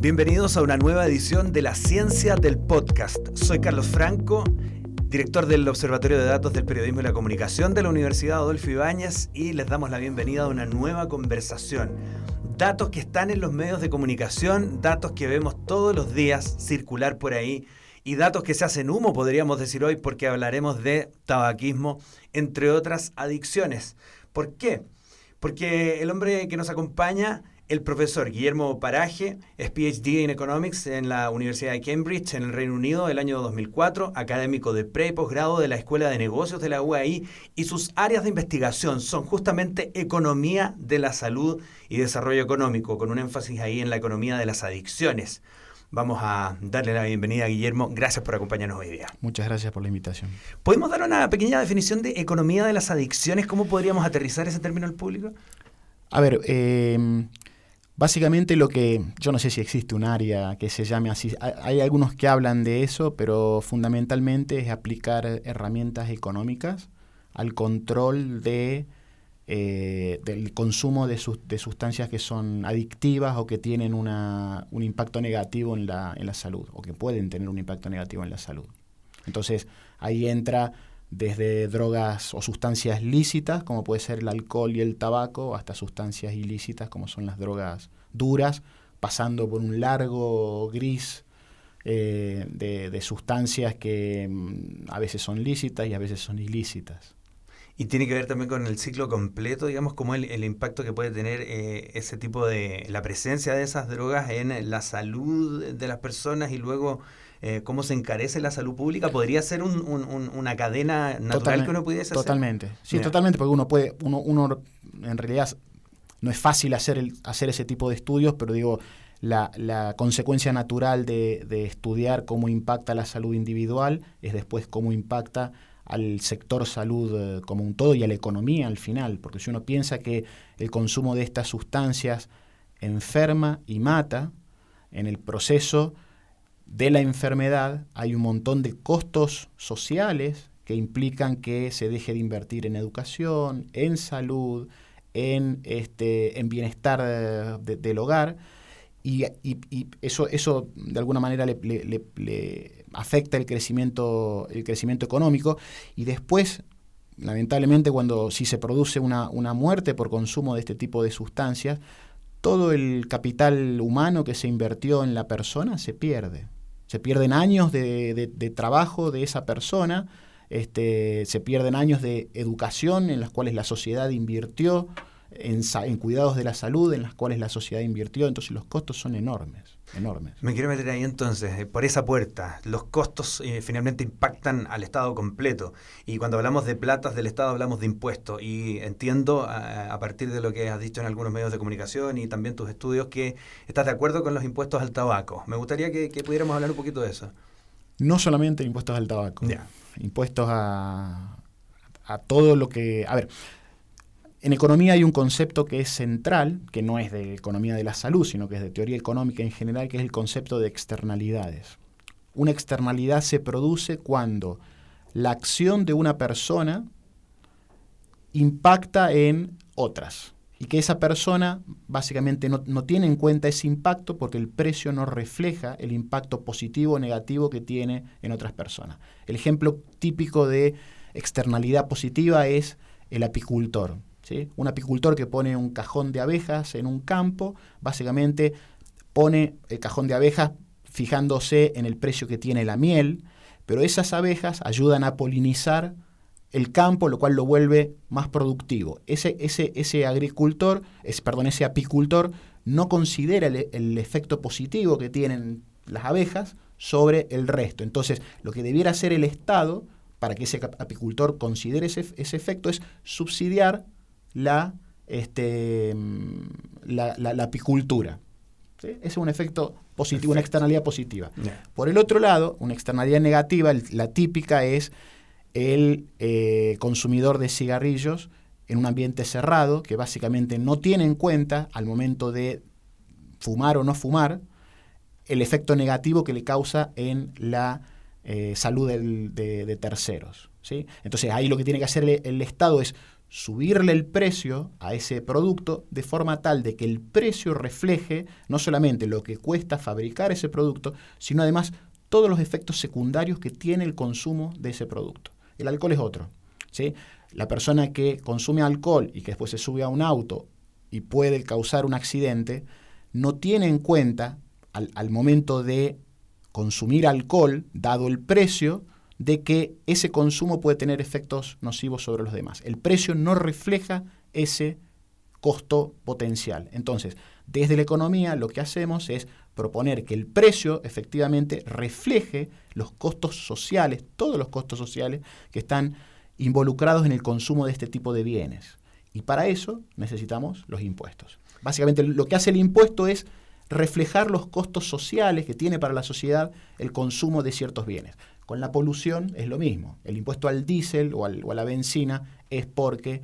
Bienvenidos a una nueva edición de La Ciencia del Podcast. Soy Carlos Franco, director del Observatorio de Datos del Periodismo y la Comunicación de la Universidad Adolfo Ibáñez y les damos la bienvenida a una nueva conversación. Datos que están en los medios de comunicación, datos que vemos todos los días circular por ahí y datos que se hacen humo, podríamos decir hoy, porque hablaremos de tabaquismo, entre otras adicciones. ¿Por qué? Porque el hombre que nos acompaña el profesor Guillermo Paraje es PhD en Economics en la Universidad de Cambridge, en el Reino Unido, del año 2004, académico de pre y posgrado de la Escuela de Negocios de la UAI, y sus áreas de investigación son justamente economía de la salud y desarrollo económico, con un énfasis ahí en la economía de las adicciones. Vamos a darle la bienvenida a Guillermo. Gracias por acompañarnos hoy día. Muchas gracias por la invitación. ¿Podemos dar una pequeña definición de economía de las adicciones? ¿Cómo podríamos aterrizar ese término al público? A ver, eh, Básicamente lo que, yo no sé si existe un área que se llame así, hay algunos que hablan de eso, pero fundamentalmente es aplicar herramientas económicas al control de, eh, del consumo de, de, sustancias que son adictivas o que tienen una, un impacto negativo en la, en la salud, o que pueden tener un impacto negativo en la salud. Entonces ahí entra desde drogas o sustancias lícitas, como puede ser el alcohol y el tabaco, hasta sustancias ilícitas, como son las drogas duras, pasando por un largo gris eh, de, sustancias que mm, a veces son lícitas y a veces son ilícitas. Y tiene que ver también con el ciclo completo, digamos, como el, impacto que puede tener eh, ese tipo de, la presencia de esas drogas en la salud de las personas y luego eh, cómo se encarece la salud pública, podría ser una cadena natural que uno pudiese totalmente. hacer. Totalmente, sí, totalmente, porque uno puede, uno, uno en realidad no es fácil hacer, el, hacer ese tipo de estudios, pero digo, la, la consecuencia natural de, de, estudiar cómo impacta la salud individual es después cómo impacta al sector salud eh, como un todo y a la economía al final, porque si uno piensa que el consumo de estas sustancias enferma y mata, en el proceso de la enfermedad hay un montón de costos sociales que implican que se deje de invertir en educación, en salud, en, este, en bienestar del hogar. Y, eso, eso de alguna manera le, afecta el crecimiento, el crecimiento económico. Y después, lamentablemente, cuando si se produce una, una muerte por consumo de este tipo de sustancias, todo el capital humano que se invirtió en la persona se pierde. Se pierden años de, trabajo de esa persona, este, se pierden años de educación en las cuales la sociedad invirtió, en, en, cuidados de la salud en las cuales la sociedad invirtió, entonces los costos son enormes, enormes. Me quiero meter ahí entonces, eh, por esa puerta, los costos eh, finalmente impactan al Estado completo y cuando hablamos de platas del Estado hablamos de impuestos y entiendo a, partir de lo que has dicho en algunos medios de comunicación y también tus estudios que estás de acuerdo con los impuestos al tabaco. Me gustaría que, pudiéramos hablar un poquito de eso. No solamente impuestos al tabaco, impuestos a, a todo lo que... A ver, en economía hay un concepto que es central, que no es de economía de la salud, sino que es de teoría económica en general, que es el concepto de externalidades. Una externalidad se produce cuando la acción de una persona impacta en otras y que esa persona básicamente no, tiene en cuenta ese impacto porque el precio no refleja el impacto positivo o negativo que tiene en otras personas. El ejemplo típico de externalidad positiva es el apicultor. Un apicultor que pone un cajón de abejas en un campo, básicamente pone el cajón de abejas fijándose en el precio que tiene la miel, pero esas abejas ayudan a polinizar el campo, lo cual lo vuelve más productivo. Ese, ese, ese agricultor, es, perdón, ese apicultor no considera el, efecto positivo que tienen las abejas sobre el resto. Entonces, lo que debiera hacer el Estado para que ese apicultor considere ese, ese efecto es subsidiar la, este, la, la, apicultura. es un efecto positivo, una externalidad positiva. Por el otro lado, una externalidad negativa, la típica es el eh, consumidor de cigarrillos en un ambiente cerrado, que básicamente no tiene en cuenta al momento de fumar o no fumar el efecto negativo que le causa en la eh, salud de, terceros. ¿sí? Entonces ahí lo que tiene que hacer el Estado es subirle el precio a ese producto de forma tal de que el precio refleje no solamente lo que cuesta fabricar ese producto, sino además todos los efectos secundarios que tiene el consumo de ese producto. El alcohol es otro. ¿sí? La persona que consume alcohol y que después se sube a un auto y puede causar un accidente, no tiene en cuenta al, al momento de consumir alcohol, dado el precio, de que ese consumo puede tener efectos nocivos sobre los demás. El precio no refleja ese costo potencial. Entonces, desde la economía lo que hacemos es proponer que el precio efectivamente refleje los costos sociales, todos los costos sociales que están involucrados en el consumo de este tipo de bienes. Y para eso necesitamos los impuestos. Básicamente lo que hace el impuesto es reflejar los costos sociales que tiene para la sociedad el consumo de ciertos bienes. Con la polución es lo mismo. El impuesto al diésel o, a la benzina es porque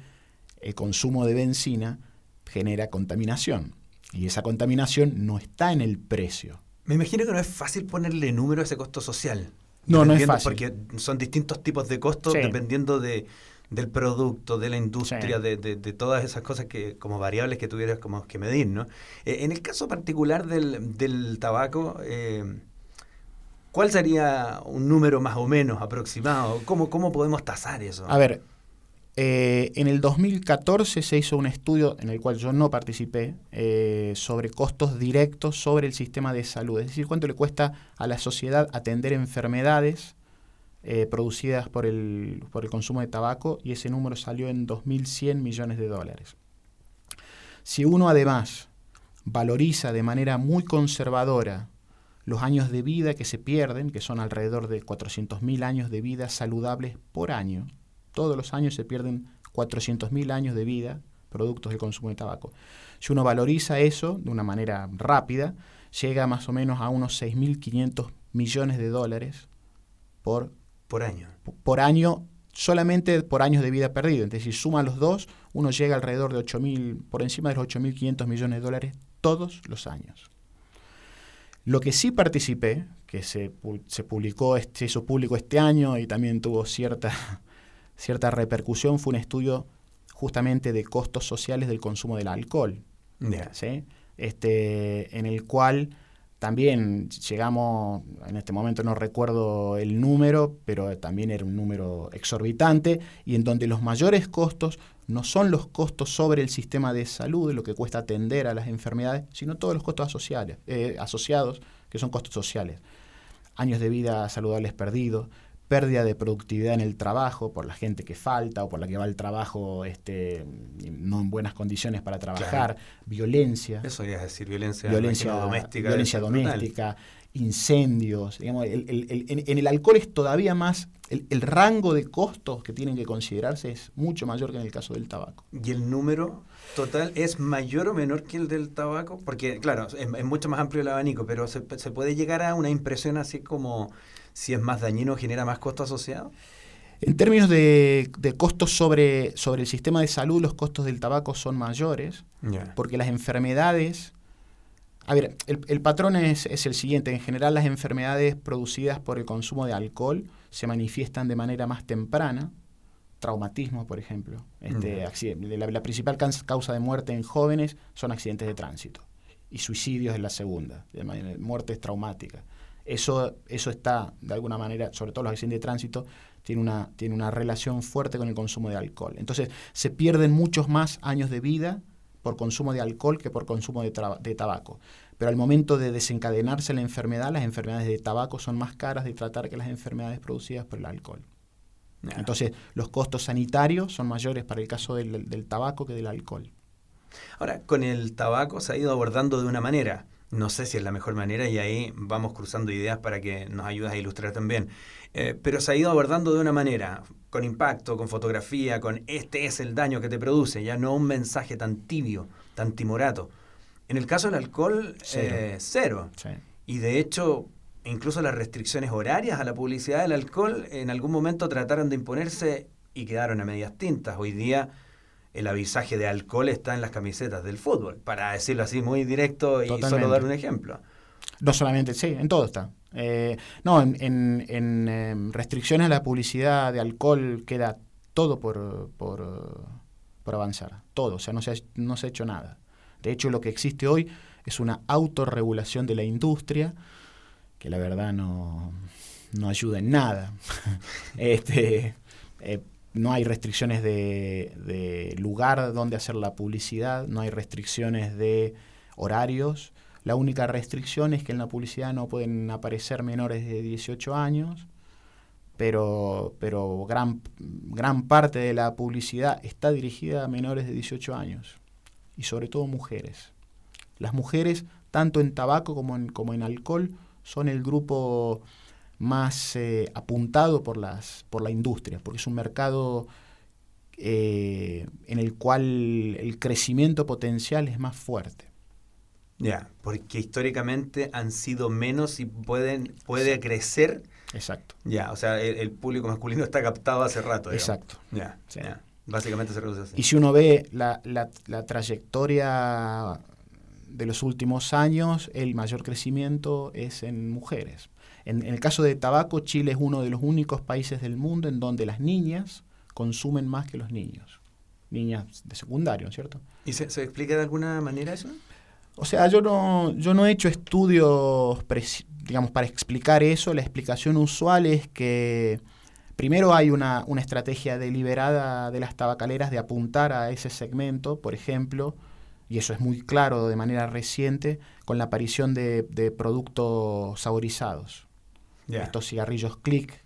el consumo de benzina genera contaminación. Y esa contaminación no está en el precio. Me imagino que no es fácil ponerle número a ese costo social. No, no es fácil. Porque son distintos tipos de costos dependiendo de, del producto, de la industria, de, todas esas cosas que como variables que tuvieras como que medir, ¿no? Eh, en el caso particular del, tabaco, eh, ¿Cuál sería un número más o menos aproximado? ¿Cómo, cómo podemos tasar eso? A ver, eh, en el 2014 se hizo un estudio en el cual yo no participé eh, sobre costos directos sobre el sistema de salud, es decir, cuánto le cuesta a la sociedad atender enfermedades eh, producidas por el, por el consumo de tabaco y ese número salió en 2.100 millones de dólares. Si uno además valoriza de manera muy conservadora los años de vida que se pierden, que son alrededor de 400.000 años de vida saludables por año. Todos los años se pierden 400.000 años de vida productos del consumo de tabaco. Si uno valoriza eso de una manera rápida, llega más o menos a unos 6.500 millones de dólares por, por año. Por año, solamente por años de vida perdido. Entonces, si suma los dos, uno llega alrededor de 8.000, por encima de los 8.500 millones de dólares todos los años. Lo que sí participé, que se, se publicó, se hizo público este año y también tuvo cierta, cierta repercusión, fue un estudio justamente de costos sociales del consumo del alcohol. Este, en el cual también llegamos, en este momento no recuerdo el número, pero también era un número exorbitante, y en donde los mayores costos no son los costos sobre el sistema de salud, lo que cuesta atender a las enfermedades, sino todos los costos asociados, eh, asociados que son costos sociales. Años de vida saludables perdidos, pérdida de productividad en el trabajo por la gente que falta o por la que va al trabajo este, no en buenas condiciones para trabajar, violencia. Eso es decir, violencia, violencia doméstica. Violencia doméstica, incendios. Digamos, en, el alcohol es todavía más, el, rango de costos que tienen que considerarse es mucho mayor que en el caso del tabaco. ¿Y el número total es mayor o menor que el del tabaco? Porque, claro, es, mucho más amplio el abanico, pero se, se puede llegar a una impresión así como si es más dañino, genera más costo asociado? En términos de, costos sobre, sobre el sistema de salud, los costos del tabaco son mayores, porque las enfermedades... A ver, el, patrón es, el siguiente. En general, las enfermedades producidas por el consumo de alcohol se manifiestan de manera más temprana. Traumatismo, por ejemplo. Este, la, la, principal causa de muerte en jóvenes son accidentes de tránsito. Y suicidios es la segunda, muertes traumáticas. Eso, eso está, de alguna manera, sobre todo los accidentes de tránsito, tiene una, tiene una relación fuerte con el consumo de alcohol. Entonces, se pierden muchos más años de vida por consumo de alcohol que por consumo de, de tabaco. Pero al momento de desencadenarse la enfermedad, las enfermedades de tabaco son más caras de tratar que las enfermedades producidas por el alcohol. Entonces, los costos sanitarios son mayores para el caso del, del tabaco que del alcohol. Ahora, con el tabaco se ha ido abordando de una manera no sé si es la mejor manera y ahí vamos cruzando ideas para que nos ayudes a ilustrar también. Eh, pero se ha ido abordando de una manera, con impacto, con fotografía, con este es el daño que te produce, ya no un mensaje tan tibio, tan timorato. En el caso del alcohol, cero. Eh, y de hecho, incluso las restricciones horarias a la publicidad del alcohol en algún momento trataron de imponerse y quedaron a medias tintas. Hoy día el avisaje de alcohol está en las camisetas del fútbol, para decirlo así muy directo y solo dar un ejemplo. No solamente, sí, en todo está. Eh, no, en, em, restricciones a la publicidad de alcohol queda todo por, por, por avanzar, todo, o sea, no se, ha, no se ha hecho nada. De hecho, lo que existe hoy es una autorregulación de la industria que la verdad no, no ayuda en nada. este, eh, no hay restricciones de, de, lugar donde hacer la publicidad, no hay restricciones de horarios. La única restricción es que en la publicidad no pueden aparecer menores de 18 años, pero, pero gran, gran parte de la publicidad está dirigida a menores de 18 años y sobre todo mujeres. Las mujeres, tanto en tabaco como en, como en alcohol, son el grupo más eh, apuntado por, las, por la industria, porque es un mercado eh, en el cual el crecimiento potencial es más fuerte. Ya, porque históricamente han sido menos y pueden puede crecer. Exacto. Ya, o sea, el, público masculino está captado hace rato. Exacto. Ya. Básicamente se reduce así. Y si uno ve la, la, la trayectoria de los últimos años, el mayor crecimiento es en mujeres. En, el caso de tabaco, Chile es uno de los únicos países del mundo en donde las niñas consumen más que los niños. Niñas de secundario, ¿cierto? ¿Y se, explica de alguna manera eso? O sea, yo no, yo no he hecho estudios, digamos, para explicar eso. La explicación usual es que primero hay una, una estrategia deliberada de las tabacaleras de apuntar a ese segmento, por ejemplo, y eso es muy claro de manera reciente, con la aparición de, de productos saborizados estos cigarrillos click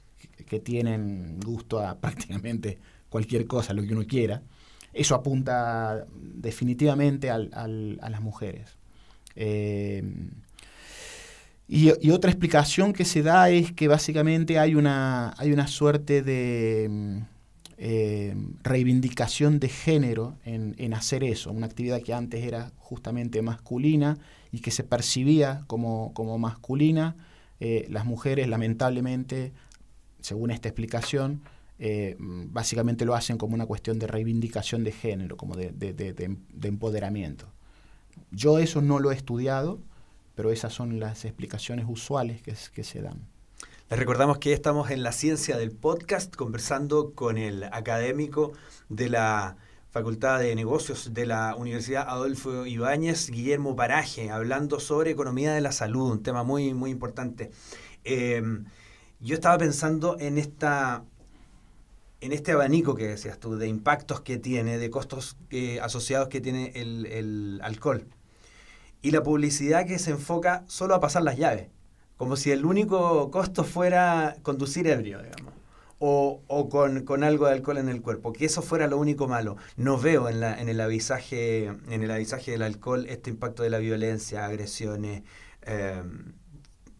que tienen gusto a prácticamente cualquier cosa, lo que uno quiera. Eso apunta definitivamente al, a las mujeres. Eh, y, otra explicación que se da es que básicamente hay una, hay una suerte de eh, reivindicación de género en, en, hacer eso, una actividad que antes era justamente masculina y que se percibía como, como masculina, eh, las mujeres lamentablemente, según esta explicación, eh, básicamente lo hacen como una cuestión de reivindicación de género, como de, empoderamiento. Yo eso no lo he estudiado, pero esas son las explicaciones usuales que, que se dan. Les recordamos que estamos en la ciencia del podcast conversando con el académico de la Facultad de Negocios de la Universidad Adolfo Ibáñez, Guillermo Paraje, hablando sobre economía de la salud, un tema muy, muy importante. Em, yo estaba pensando en esta en este abanico que decías tú, de impactos que tiene, de costos eh, asociados que tiene el, el, alcohol. Y la publicidad que se enfoca solo a pasar las llaves, como si el único costo fuera conducir ebrio, digamos o, o con, con, algo de alcohol en el cuerpo, que eso fuera lo único malo. No veo en, la, en, el, avisaje, en el avisaje del alcohol este impacto de la violencia, agresiones, eh,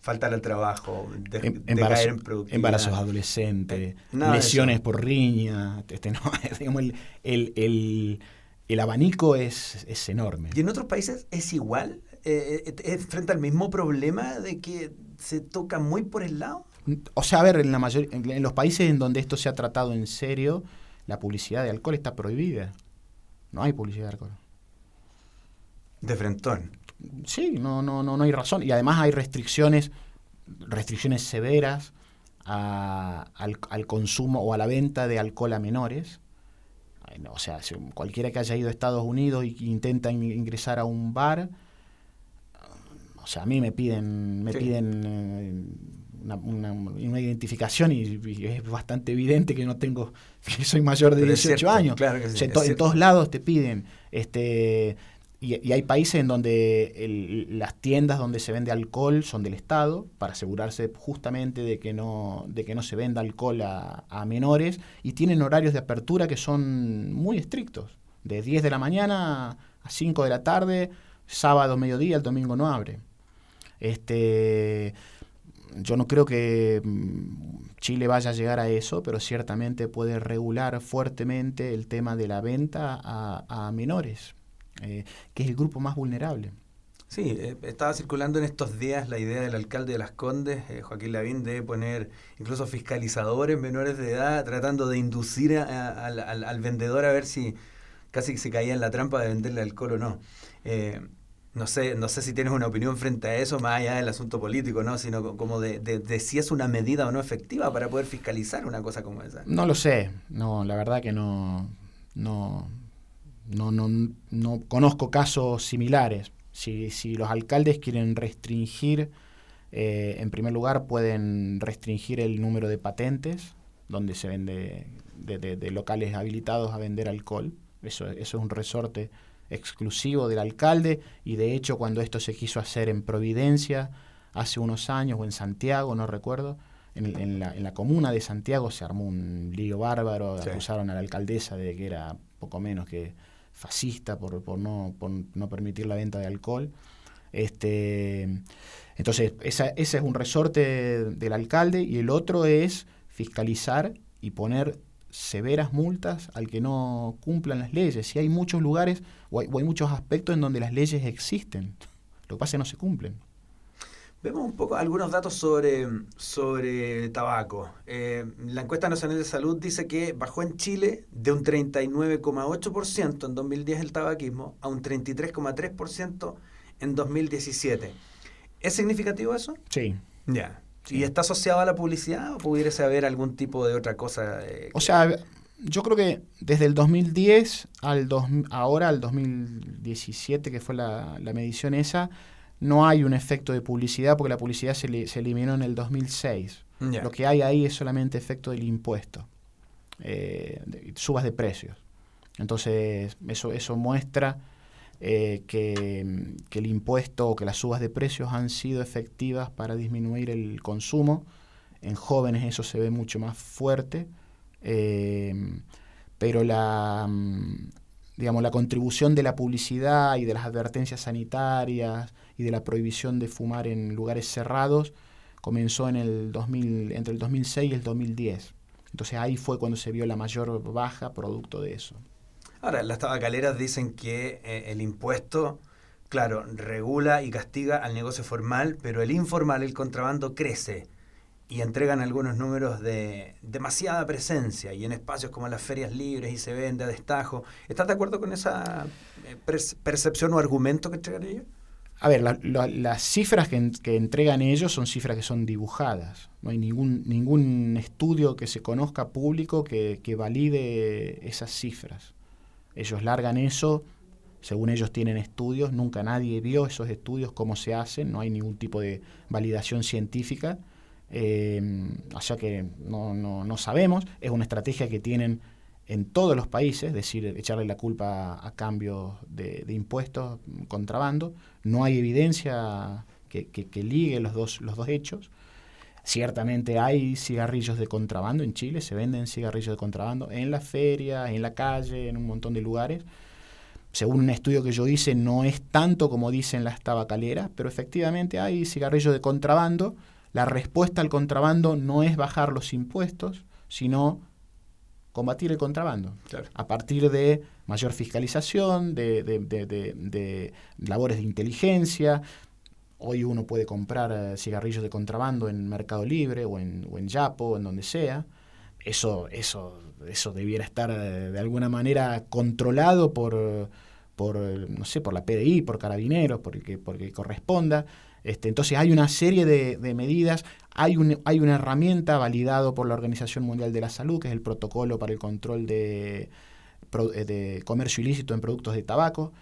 faltar al trabajo, de, em, en productividad. Embarazos adolescentes, eh, lesiones por riña, este, no, digamos, el, el, el, el, abanico es, es enorme. ¿Y en otros países es igual? Eh, eh, ¿Es frente al mismo problema de que se toca muy por el lado? O sea, a ver, en, la mayor, en los países en donde esto se ha tratado en serio, la publicidad de alcohol está prohibida. No hay publicidad de alcohol. De frentón. Sí, no, no, no, no hay razón. Y además hay restricciones, restricciones severas al, al, consumo o a la venta de alcohol a menores. O sea, cualquiera que haya ido a Estados Unidos y intenta ingresar a un bar, o sea, a mí me piden, me piden eh, una, identificación y, es bastante evidente que no tengo, que soy mayor de 18 años. en, todos lados te piden. este y, hay países en donde las tiendas donde se vende alcohol son del Estado para asegurarse justamente de que no, de que no se venda alcohol a, a menores y tienen horarios de apertura que son muy estrictos. De 10 de la mañana a 5 de la tarde, sábado, mediodía, el domingo no abre. Este, yo no creo que mm, Chile vaya a llegar a eso, pero ciertamente puede regular fuertemente el tema de la venta a, menores, eh, que es el grupo más vulnerable. Sí, eh, estaba circulando en estos días la idea del alcalde de Las Condes, eh, Joaquín Lavín, de poner incluso fiscalizadores menores de edad tratando de inducir al, vendedor a ver si casi se caía en la trampa de venderle alcohol o no. No sé, no sé si tienes una opinión frente a eso, más allá del asunto político, ¿no? Sino como de, de, si es una medida o no efectiva para poder fiscalizar una cosa como esa. No lo sé, no, la verdad que no, no, no, no, no conozco casos similares. Si, si los alcaldes quieren restringir, eh, en primer lugar pueden restringir el número de patentes donde se vende de, locales habilitados a vender alcohol. Eso, eso es un resorte exclusivo del alcalde y de hecho cuando esto se quiso hacer en Providencia hace unos años o en Santiago, no recuerdo, en, la, en la, comuna de Santiago se armó un lío bárbaro, acusaron a la alcaldesa de que era poco menos que fascista por, por, no, por no permitir la venta de alcohol. Este, entonces, esa, ese es un resorte del alcalde y el otro es fiscalizar y poner severas multas al que no cumplan las leyes. Si hay muchos lugares o hay, o hay muchos aspectos en donde las leyes existen, lo que pasa es que no se cumplen. Vemos un poco algunos datos sobre, sobre tabaco. Eh, la encuesta nacional de salud dice que bajó en Chile de un 39,8% en 2010 el tabaquismo a un 33,3% en 2017. ¿Es significativo eso? Sí. Ya. ¿Y está asociado a la publicidad o pudiese haber algún tipo de otra cosa? Eh, o sea, yo creo que desde el 2010 al dos, ahora al 2017, que fue la, la medición esa, no hay un efecto de publicidad porque la publicidad se, se eliminó en el 2006. Lo que hay ahí es solamente efecto del impuesto, eh, subas de precios. Entonces, eso, eso muestra eh, que, el impuesto o que las subas de precios han sido efectivas para disminuir el consumo. En jóvenes eso se ve mucho más fuerte, eh, pero la, mm, digamos, la contribución de la publicidad y de las advertencias sanitarias y de la prohibición de fumar en lugares cerrados comenzó en el 2000, entre el 2006 y el 2010. Entonces ahí fue cuando se vio la mayor baja producto de eso. Ahora, las tabacaleras dicen que eh, el impuesto, claro, regula y castiga al negocio formal, pero el informal, el contrabando, crece y entregan algunos números de demasiada presencia y en espacios como las ferias libres y se vende a destajo. ¿Estás de acuerdo con esa eh, percepción o argumento que entregan ellos? A ver, las cifras que, entregan ellos son cifras que son dibujadas. No hay ningún, ningún estudio que se conozca público que, que valide esas cifras. Ellos largan eso, según ellos tienen estudios, nunca nadie vio esos estudios, cómo se hacen, no hay ningún tipo de validación científica eh, o sea que no, no, no, sabemos, es una estrategia que tienen en todos los países, es decir, echarle la culpa a, cambio de, impuestos, contrabando. No hay evidencia que, que, ligue los dos, los dos hechos. Ciertamente hay cigarrillos de contrabando en Chile, se venden cigarrillos de contrabando en las ferias, en la calle, en un montón de lugares. Según un estudio que yo hice, no es tanto como dicen las tabacaleras, pero efectivamente hay cigarrillos de contrabando la respuesta al contrabando no es bajar los impuestos, sino combatir el contrabando. A partir de mayor fiscalización, de, labores de inteligencia. Hoy uno puede comprar eh, cigarrillos de contrabando en Mercado Libre o en, o en Yapo, en donde sea. Eso, eso, eso debiera estar eh, de alguna manera controlado por, por, no sé, por la PDI, por carabineros, porque, porque corresponda. Este, entonces hay una serie de, medidas, hay, hay, una herramienta validado por la Organización Mundial de la Salud, que es el protocolo para el control de, de comercio ilícito en productos de tabaco,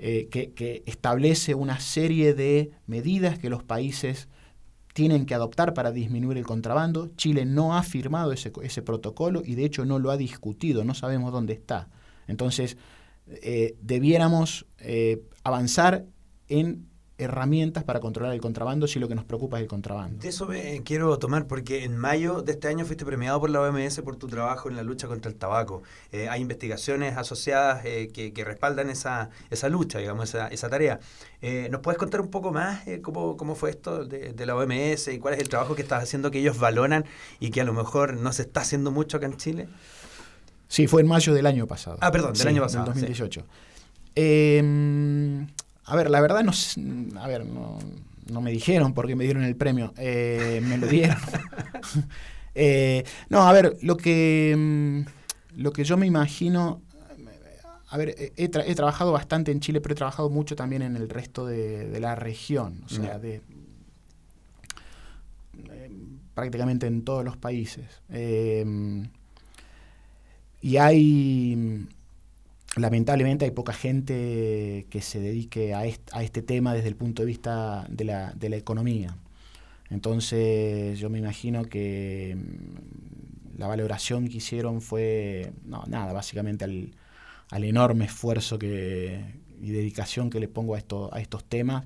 eh, que, establece una serie de medidas que los países tienen que adoptar para disminuir el contrabando. Chile no ha firmado ese, protocolo y de hecho no lo ha discutido, no sabemos dónde está. Entonces, eh, debiéramos eh, avanzar en herramientas para controlar el contrabando si lo que nos preocupa es el contrabando. De eso me quiero tomar porque en mayo de este año fuiste premiado por la OMS por tu trabajo en la lucha contra el tabaco. Eh, hay investigaciones asociadas eh, que, respaldan esa, esa lucha, digamos, esa, esa tarea. Eh, ¿Nos puedes contar un poco más cómo, cómo fue esto de, la OMS y cuál es el trabajo que estás haciendo que ellos valoran y que a lo mejor no se está haciendo mucho acá en Chile? Sí, fue en mayo del año pasado. Ah, perdón, del año pasado. Del 2018. Eh, a ver, la verdad no, a ver, no, me dijeron por qué me dieron el premio, eh, me lo dieron. Eh, no, a ver, lo que, mm, lo que yo me imagino, a ver, he, trabajado bastante en Chile, pero he trabajado mucho también en el resto de, la región, o sea, de eh, prácticamente en todos los países. y hay lamentablemente hay poca gente que se dedique a este, tema desde el punto de vista de la, de la economía. Entonces yo me imagino que mm, la valoración que hicieron fue, no, nada, básicamente al, al enorme esfuerzo que, y dedicación que le pongo a, esto, a estos temas.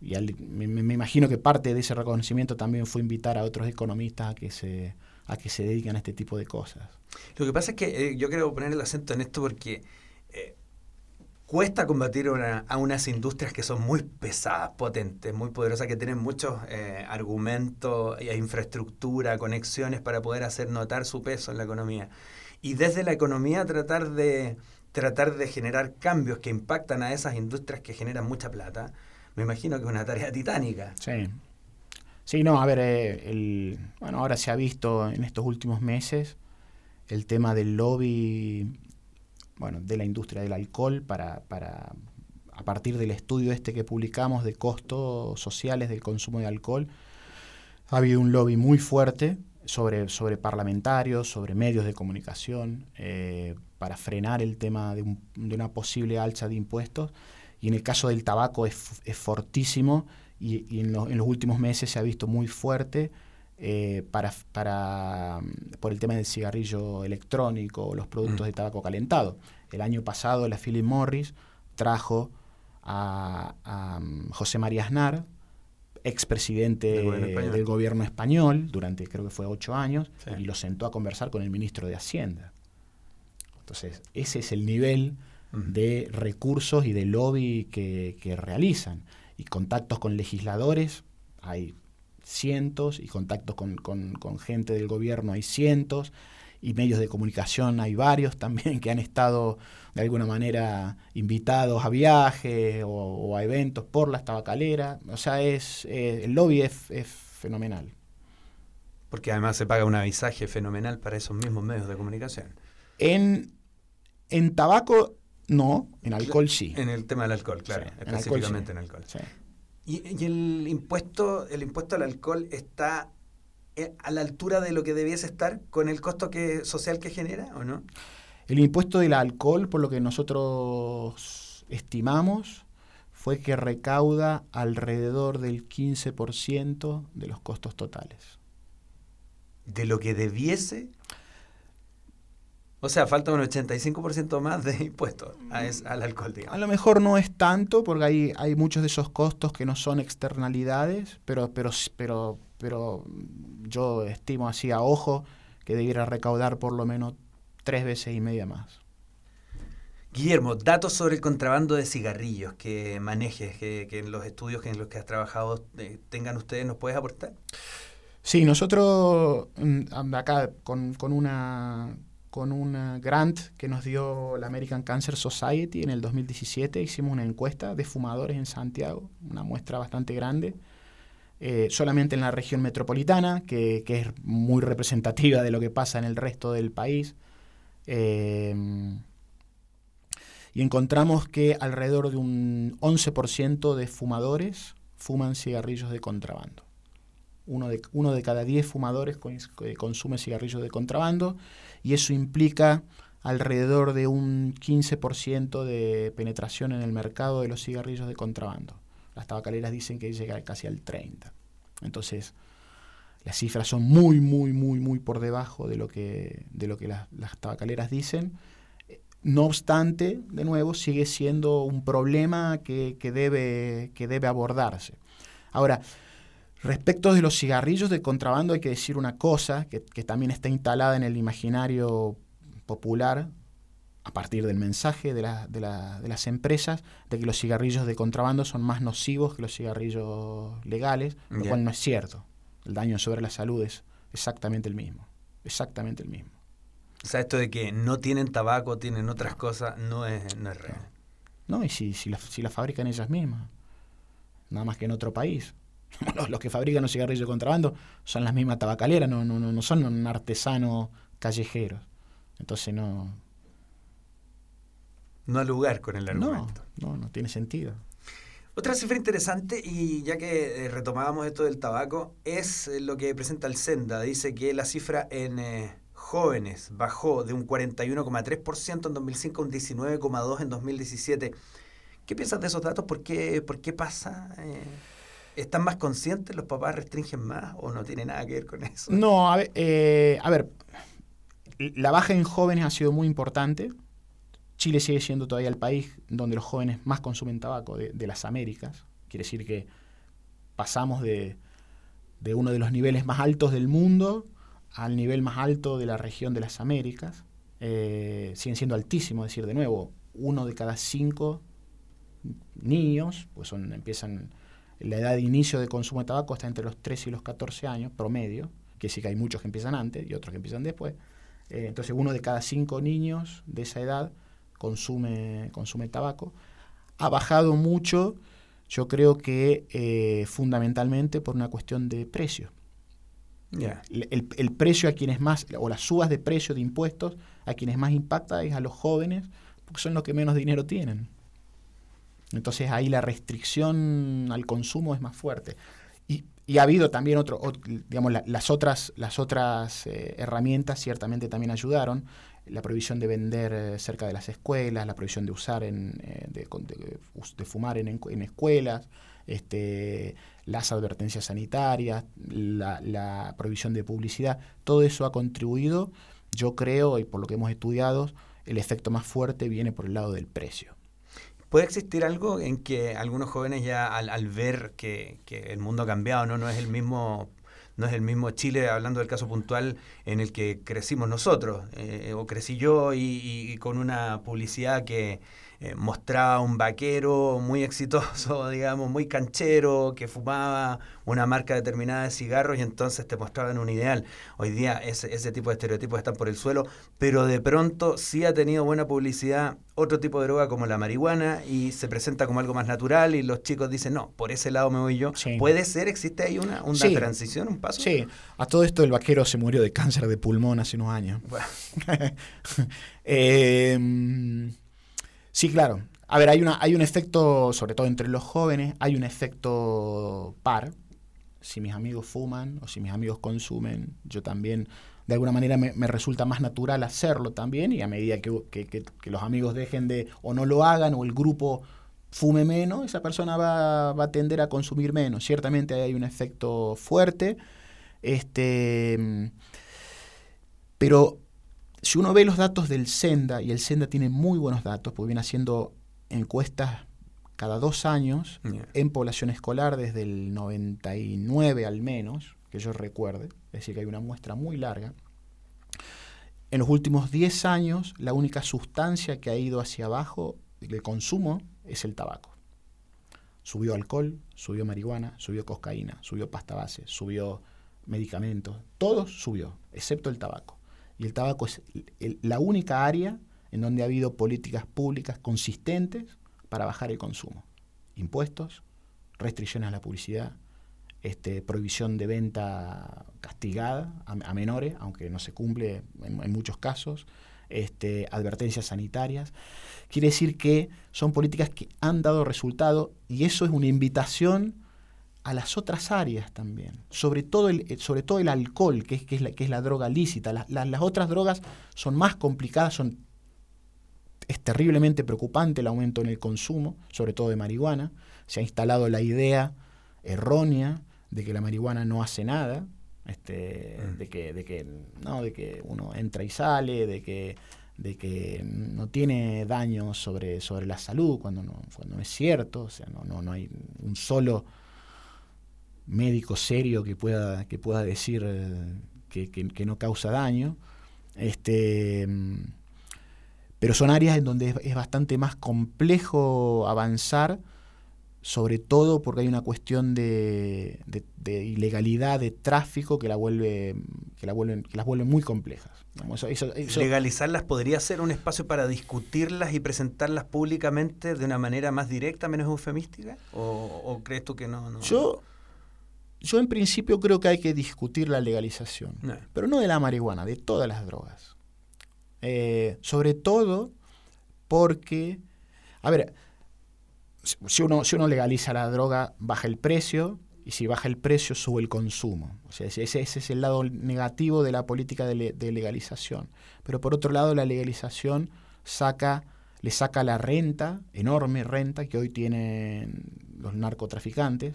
Y me, imagino que parte de ese reconocimiento también fue invitar a otros economistas a que se, a que se dediquen a este tipo de cosas. Lo que pasa es que eh, yo quiero poner el acento en esto porque cuesta combatir a unas industrias que son muy pesadas, potentes, muy poderosas, que tienen muchos eh, argumentos e infraestructura, conexiones para poder hacer notar su peso en la economía. Y desde la economía tratar de tratar de generar cambios que impactan a esas industrias que generan mucha plata, me imagino que es una tarea titánica. Sí. Sí, no, a ver, eh, el, bueno, ahora se ha visto en estos últimos meses el tema del lobby, bueno, de la industria del alcohol para, para a partir del estudio este que publicamos de costos sociales del consumo de alcohol, ha habido un lobby muy fuerte sobre, sobre parlamentarios, sobre medios de comunicación, eh, para frenar el tema de, una posible alza de impuestos. Y en el caso del tabaco es, fortísimo y, en, los últimos meses se ha visto muy fuerte eh, para, para, por el tema del cigarrillo electrónico, los productos mm. de tabaco calentado. El año pasado la Philip Morris trajo a, um, José María Aznar, expresidente del gobierno español, durante creo que fue ocho años, y lo sentó a conversar con el ministro de Hacienda. Entonces, ese es el nivel de recursos y de lobby que, realizan. Y contactos con legisladores, hay cientos, y contactos con, con, gente del gobierno hay cientos, y medios de comunicación hay varios también que han estado de alguna manera invitados a viajes o, a eventos por las tabacaleras. O sea, es, eh, el lobby es, es fenomenal. Porque además se paga un avisaje fenomenal para esos mismos medios de comunicación. En, en tabaco, no, en alcohol sí. En el tema del alcohol, claro, específicamente en alcohol. ¿Y, el impuesto el impuesto al alcohol está eh, a la altura de lo que debiese estar con el costo que, social que genera o no? El impuesto del alcohol, por lo que nosotros estimamos, fue que recauda alrededor del 15% de los costos totales. ¿De lo que debiese? O sea, falta un 85% más de impuestos al alcohol, digamos. A lo mejor no es tanto, porque hay, hay muchos de esos costos que no son externalidades, pero, pero, pero, pero yo estimo así a ojo que debiera recaudar por lo menos tres veces y media más. Guillermo, datos sobre el contrabando de cigarrillos que manejes, que, en los estudios en los que has trabajado eh, tengan ustedes, ¿nos puedes aportar? Sí, nosotros mm, acá con, con una con un grant que nos dio la American Cancer Society en el 2017. Hicimos una encuesta de fumadores en Santiago, una muestra bastante grande, eh, solamente en la región metropolitana, que, es muy representativa de lo que pasa en el resto del país. Eh, y encontramos que alrededor de un 11% de fumadores fuman cigarrillos de contrabando. Uno de, uno de cada 10 fumadores consume cigarrillos de contrabando y eso implica alrededor de un 15% de penetración en el mercado de los cigarrillos de contrabando. Las tabacaleras dicen que llega casi al 30%. Entonces, las cifras son muy, muy, muy, muy por debajo de lo que, de lo que las, tabacaleras dicen. No obstante, de nuevo, sigue siendo un problema que, debe, que debe abordarse. Ahora, Respecto de los cigarrillos de contrabando hay que decir una cosa que, también está instalada en el imaginario popular a partir del mensaje de, las empresas de que los cigarrillos de contrabando son más nocivos que los cigarrillos legales, lo cual no es cierto. El daño sobre la salud es exactamente el mismo, exactamente el mismo. O sea, esto de que no tienen tabaco, tienen otras cosas, no es, no es real. No, y si, si, la, si la fabrican ellas mismas, nada más que en otro país. los, que fabrican los cigarrillos de contrabando son las mismas tabacaleras, no, no, no son un artesano callejero. Entonces no. No hay lugar con el argumento. No, no, no tiene sentido. Otra cifra interesante, y ya que eh, retomábamos esto del tabaco, es eh, lo que presenta el Senda. Dice que la cifra en eh, jóvenes bajó de un 41,3% en 2005 a un 19,2% en 2017. ¿Qué piensas de esos datos? ¿Por qué, por qué pasa? Eh, ¿Están más conscientes? ¿Los papás restringen más o no tiene nada que ver con eso? No, a ver, eh, a ver, la baja en jóvenes ha sido muy importante. Chile sigue siendo todavía el país donde los jóvenes más consumen tabaco de, las Américas. Quiere decir que pasamos de, de uno de los niveles más altos del mundo al nivel más alto de la región de las Américas. Eh, siguen siendo altísimos, es decir, de nuevo, uno de cada cinco niños, pues son, empiezan, la edad de inicio de consumo de tabaco está entre los 13 y los 14 años, promedio, que sí que hay muchos que empiezan antes y otros que empiezan después. Eh, entonces uno de cada cinco niños de esa edad consume, consume tabaco. Ha bajado mucho, yo creo que eh, fundamentalmente por una cuestión de precio. El, el, precio a quienes más, o las subas de precio de impuestos, a quienes más impacta es a los jóvenes, porque son los que menos dinero tienen. Entonces ahí la restricción al consumo es más fuerte. Y, y ha habido también otro, digamos, las otras, las otras eh, herramientas ciertamente también ayudaron. La prohibición de vender eh, cerca de las escuelas, la prohibición de usar en, eh, de, fumar en, en, escuelas, este, las advertencias sanitarias, la prohibición de publicidad, todo eso ha contribuido, yo creo, y por lo que hemos estudiado, el efecto más fuerte viene por el lado del precio. ¿Puede existir algo en que algunos jóvenes ya al, ver que, el mundo ha cambiado, ¿no? no es el mismo no es el mismo Chile, hablando del caso puntual en el que crecimos nosotros, eh, o crecí yo y, con una publicidad que, eh, mostraba un vaquero muy exitoso, digamos, muy canchero, que fumaba una marca determinada de cigarros y entonces te mostraban un ideal. Hoy día ese, ese tipo de estereotipos están por el suelo, pero de pronto sí ha tenido buena publicidad otro tipo de droga como la marihuana y se presenta como algo más natural y los chicos dicen, no, por ese lado me voy yo. ¿Puede ser? ¿Existe ahí una, una transición, un paso? Sí, a todo esto el vaquero se murió de cáncer de pulmón hace unos años. eh, Sí, claro. A ver, hay, una, hay un efecto, sobre todo entre los jóvenes, hay un efecto par. Si mis amigos fuman o si mis amigos consumen, yo también, de alguna manera me, resulta más natural hacerlo también y a medida que, los amigos dejen de o no lo hagan o el grupo fume menos, esa persona va, va, a tender a consumir menos. Ciertamente hay un efecto fuerte, este, pero si uno ve los datos del Senda, y el Senda tiene muy buenos datos, porque viene haciendo encuestas cada dos años en población escolar desde el 99 al menos, que yo recuerde, es decir, que hay una muestra muy larga. En los últimos 10 años, la única sustancia que ha ido hacia abajo del consumo es el tabaco. Subió alcohol, subió marihuana, subió cocaína, subió pasta base, subió medicamentos, todo subió, excepto el tabaco. Y el tabaco es la única área en donde ha habido políticas públicas consistentes para bajar el consumo. Impuestos, restricciones a la publicidad, este, prohibición de venta castigada a, menores, aunque no se cumple en, muchos casos, este, advertencias sanitarias. Quiere decir que son políticas que han dado resultado y eso es una invitación a las otras áreas también, sobre todo el, eh, sobre todo el alcohol, que es, que es, la, que es la droga lícita. las otras drogas son más complicadas, son, es terriblemente preocupante el aumento en el consumo, sobre todo de marihuana. Se ha instalado la idea errónea de que la marihuana no hace nada, este, mm. de, que, de, que, no, de que uno entra y sale, de que, de que no tiene daño sobre, sobre la salud, cuando no, cuando no es cierto, o sea, no, no, no hay un solo médico serio que pueda, que pueda decir eh, que, no causa daño. Este, pero son áreas en donde es, bastante más complejo avanzar, sobre todo porque hay una cuestión de, ilegalidad, de tráfico que la vuelve, que la vuelven, que las vuelve muy complejas. Legalizarlas podría ser un espacio para discutirlas y presentarlas públicamente de una manera más directa, menos eufemística, o, crees tú que no? no? Yo yo en principio creo que hay que discutir la legalización, pero no de la marihuana, de todas las drogas. Eh, sobre todo porque, a ver, si uno, si uno legaliza la droga, baja el precio y si baja el precio sube el consumo. O sea, ese, ese es el lado negativo de la política de, legalización. Pero por otro lado, la legalización saca, le saca la renta, enorme renta que hoy tienen los narcotraficantes,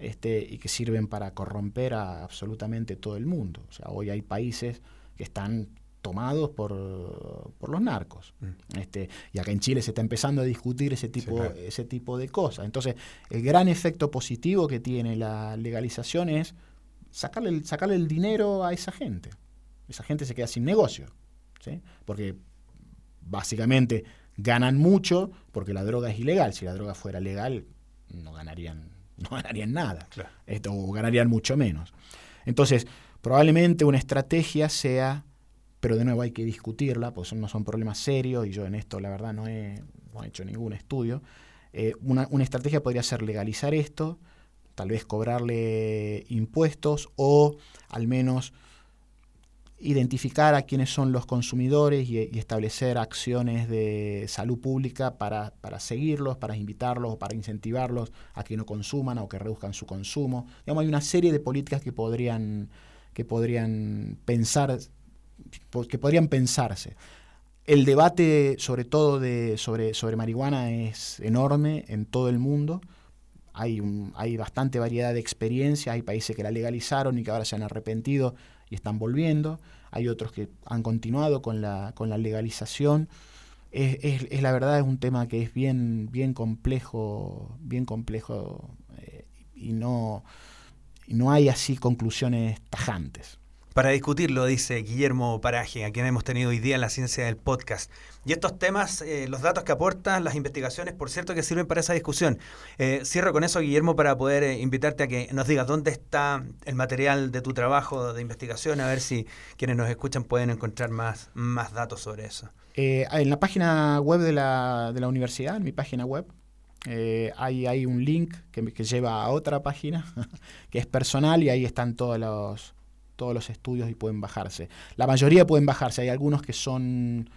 este, y que sirven para corromper a absolutamente todo el mundo. O sea, hoy hay países que están tomados por, los narcos. Mm. Este, y acá en Chile se está empezando a discutir ese tipo, ese tipo de cosas. Entonces, el gran efecto positivo que tiene la legalización es sacarle el, sacarle el dinero a esa gente. Esa gente se queda sin negocio. ¿sí? Porque básicamente ganan mucho porque la droga es ilegal. Si la droga fuera legal, no ganarían, no ganarían nada. Esto, o ganarían mucho menos. Entonces, probablemente una estrategia sea pero de nuevo hay que discutirla, porque no son problemas serios y yo en esto la verdad no he, hecho ningún estudio. Eh, una, estrategia podría ser legalizar esto, tal vez cobrarle impuestos o al menos identificar a quiénes son los consumidores y, establecer acciones de salud pública para, para, seguirlos, para invitarlos o para incentivarlos a que no consuman o que reduzcan su consumo. Digamos, hay una serie de políticas que podrían, que podrían pensar podrían pensarse. El debate, sobre todo de, sobre, sobre marihuana, es enorme en todo el mundo. Hay, hay bastante variedad de experiencias. Hay países que la legalizaron y que ahora se han arrepentido y están volviendo. Hay otros que han continuado con la, con la legalización. Es, la verdad, es un tema que es bien, bien complejo, bien complejo eh, y no, no hay así conclusiones tajantes para discutirlo, dice Guillermo Paraje, a quien hemos tenido hoy día en la ciencia del podcast. Y estos temas, eh, los datos que aportan, las investigaciones, por cierto, que sirven para esa discusión. Eh, cierro con eso, Guillermo, para poder eh, invitarte a que nos digas dónde está el material de tu trabajo de investigación, a ver si quienes nos escuchan pueden encontrar más, más datos sobre eso. en la página web de la, de la universidad, en mi página web, hay, hay un link que, que lleva a otra página que es personal y ahí están todos los todos los estudios y pueden bajarse. La mayoría pueden bajarse, hay algunos que son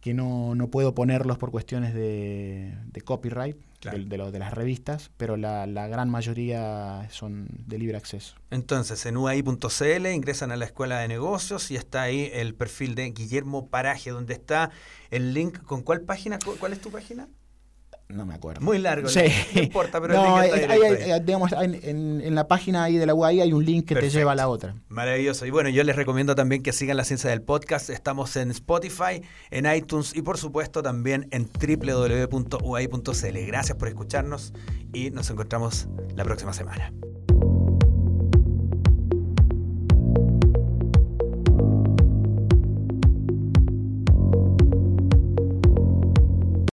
que no, no puedo ponerlos por cuestiones de, copyright de, de, las revistas, pero la, la, gran mayoría son de libre acceso. Entonces, en uai.cl ingresan a la Escuela de Negocios y está ahí el perfil de Guillermo Paraje, donde está el link con cuál página, cuál es tu página? No me acuerdo. Muy largo, no importa, pero digamos, en, la página ahí de la UAI hay un link que te lleva a la otra. Maravilloso. Y bueno, yo les recomiendo también que sigan la ciencia del podcast. Estamos en Spotify, en iTunes y por supuesto también en www.uai.cl. Gracias por escucharnos y nos encontramos la próxima semana.